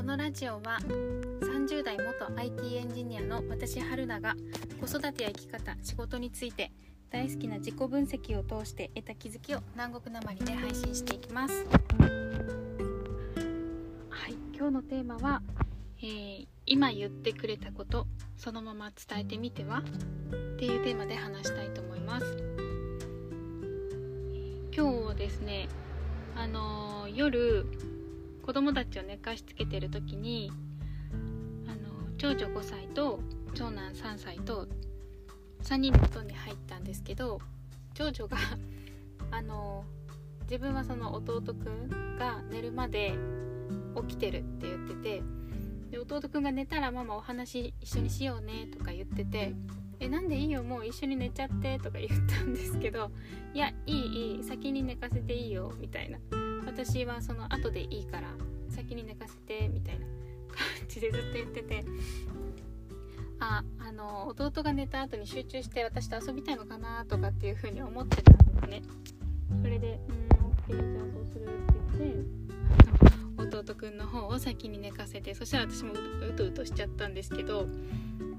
このラジオは30代元 IT エンジニアの私春菜が子育てや生き方仕事について大好きな自己分析を通して得た気づきを南国なまりで配信していきます。はい今日のテーマは、えー、今言ってくれたことそのまま伝えてみては？っていうテーマで話したいと思います。今日ですねあのー、夜子供たちを寝かしつけてる時にあの長女5歳と長男3歳と3人の布団に入ったんですけど長女が あの自分はその弟くんが寝るまで起きてるって言っててで弟くんが寝たらママお話一緒にしようねとか言っててえなんでいいよもう一緒に寝ちゃってとか言ったんですけどいやいいいい先に寝かせていいよみたいな。私はその後でいいから先に寝かせてみたいな感じでずっと言ってて。ああの弟が寝た後に集中して私と遊びたいのかなとかっていう風に思ってたんですね。それで「うん OK じゃあそうする」って言って。弟くんの方を先に寝かせてそしたら私もうとうとしちゃったんですけど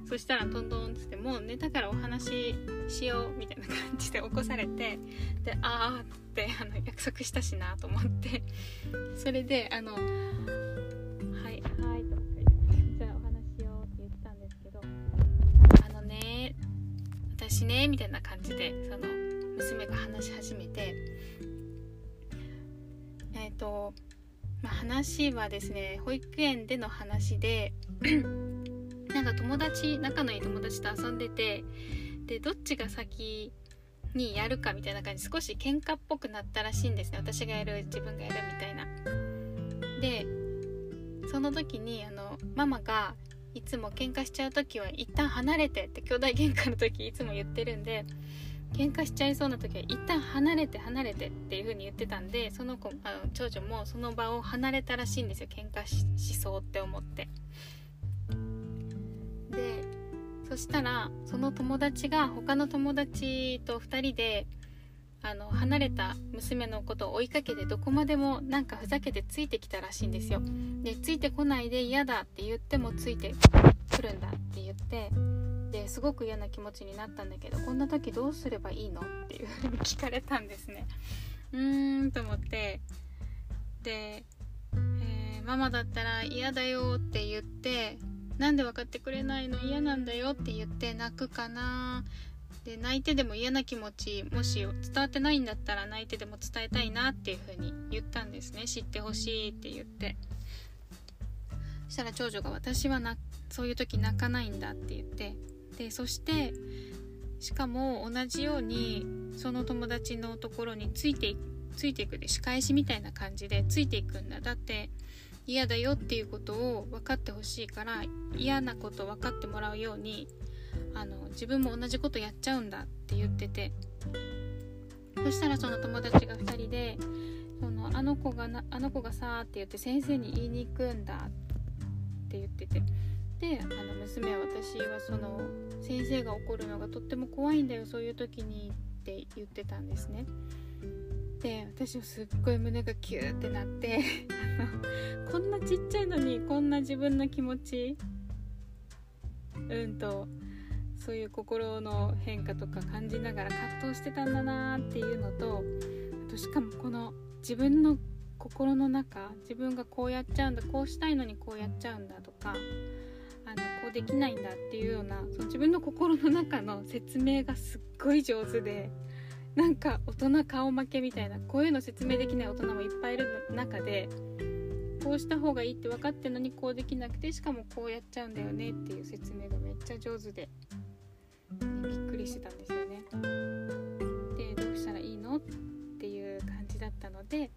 そしたらトントンってもう寝たからお話ししようみたいな感じで起こされてでああってあの約束したしなと思って。それであのはいはいとか言ってじゃあお話しようって言ってたんですけどあのね私ねみたいな感じでその娘が話し始めてえっ、ー、とまあ、話はですね保育園での話でなんか友達仲のいい友達と遊んでてでどっちが先にやるかみたいな感じ少し喧嘩っぽくなったらしいんですね。私がやる自分がやるみたいな。でその時にあのママがいつも喧嘩しちゃう時は一旦離れてって兄弟喧嘩の時いつも言ってるんで喧嘩しちゃいそうな時は一旦離れて離れてっていう風に言ってたんでその子あの長女もその場を離れたらしいんですよ。喧嘩しそうって思って。そしたらその友達が他の友達と2人であの離れた娘のことを追いかけてどこまでもなんかふざけてついてきたらしいんですよ。でついてこないで嫌だって言ってもついてくるんだって言ってですごく嫌な気持ちになったんだけどこんな時どうすればいいのっていうふうに聞かれたんですね。うーんと思って。で、えー、ママだったら嫌だよって言ってなんで分かってくれないの？嫌なんだよって言って泣くかな。で泣いてでも嫌な気持ちもし伝わってないんだったら泣いてでも伝えたいなっていう風に言ったんですね。知ってほしいって言って。そしたら長女が私はなそういう時泣かないんだって言って。でそしてしかも同じようにその友達のところについてついていくで仕返しみたいな感じでついていくんだ。だって嫌だよっていうことを分かってほしいから嫌なこと分かってもらうようにあの自分も同じことやっちゃうんだって言っててそしたらその友達が2人でそのあの子がなあの子がさって言って先生に言いに行くんだって言っててであの娘は私はその先生が怒るのがとっても怖いんだよそういう時にって言ってたんですね。で私はすっごい胸がキューってなって こんなちっちゃいのにこんな自分の気持ち。うんとそういう心の変化とか感じながら葛藤してたんだなっていうのとあとしかもこの自分の心の中自分がこうやっちゃうんだこうしたいのにこうやっちゃうんだとかあのこうできないんだっていうようなその自分の心の中の説明がすっごい上手でなんか大人顔負けみたいなこういうの説明できない大人もいっぱいいる中でこうした方がいいって分かってるのにこうできなくてしかもこうやっちゃうんだよねっていう説明がめっちゃ上手で、びっくりしてたんですよね。でどうしたらいいのっていう感じだったので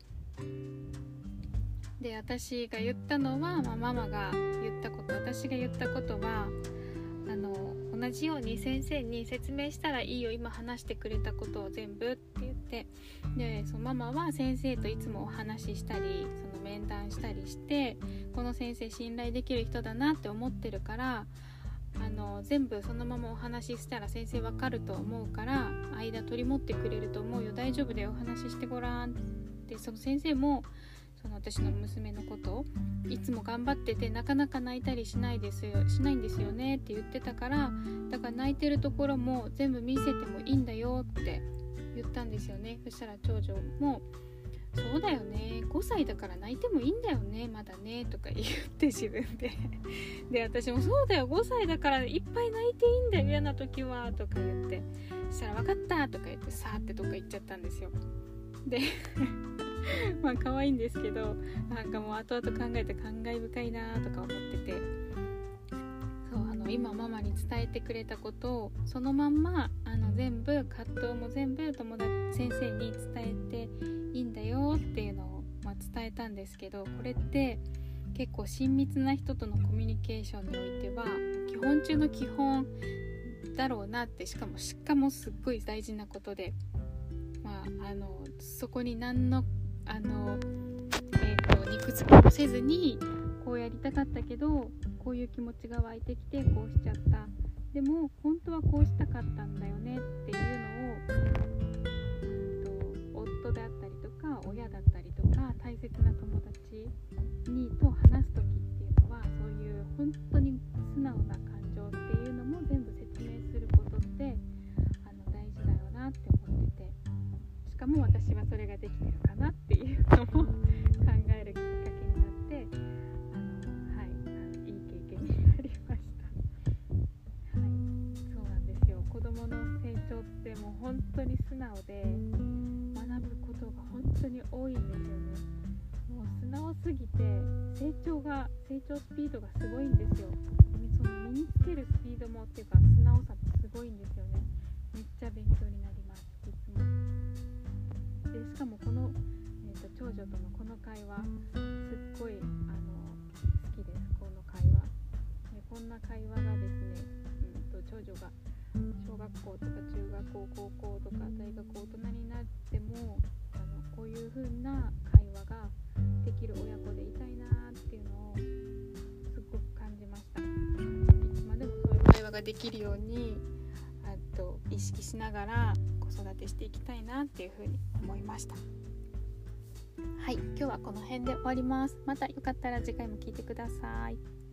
で私が言ったのは、まあ、ママが言ったこと私が言ったことはあの同じように先生に説明したらいいよ今話してくれたことを全部って言ってでそのママは先生といつもお話ししたりその面談したりしてこの先生信頼できる人だなって思ってるからあの全部そのままお話ししたら先生わかると思うから間取り持ってくれると思うよ。大丈夫だよお話ししてごらんって。その先生もその私の娘のこといつも頑張っててなかなか泣いたりしないですよしないんですよねって言ってたからだから泣いてるところも全部見せてもいいんだよって言ったんですよね。そしたら長女も「そうだよね。5歳だから泣いてもいいんだよね。まだね」とか言って自分で。で私も「そうだよ。5歳だからいっぱい泣いていいんだよ。嫌な時は」とか言って。そしたら「分かった」とか言ってさーってどっか行っちゃったんですよ。で まあ可愛いんですけどなんかもう後々考えて感慨深いなとか思ってて。そうあの今ママに伝えてくれたことをそのまんまあの全部葛藤も全部友達先生に伝えてだよっていうのを、ま、伝えたんですけどこれって結構親密な人とのコミュニケーションにおいては基本中の基本だろうなってしかもしかもすっごい大事なことでまああのそこに何のあの、えーと、肉付けもせずにこうやりたかったけどこういう気持ちが湧いてきてこうしちゃった。でも本当はこうしたかったんだよねっていうのをかも私はそれができてるかなっていうのも考えるきっかけになってあの、はい、いい経験になりました。はい、そうなんですよ子どもの成長ってもう本当に素直で学ぶことが本当に多いんですよね。もう素直すぎて成長が成長スピードがすごいんですよ。その身につけるスピードもっていうか素直さもすごいんですよね。めっちゃ勉強女とのこの会話すっごいあの好きですこの会話でこんな会話がですね、うんと、長女が小学校とか中学校高校とか大学大人になってもあのこういう風な会話ができる親子でいたいなっていうのをすごく感じましたいつまでもそういう会話ができるようにあと意識しながら子育てしていきたいなっていうふうに思いました。はい今日はこの辺で終わります。またよかったら次回も聴いてください。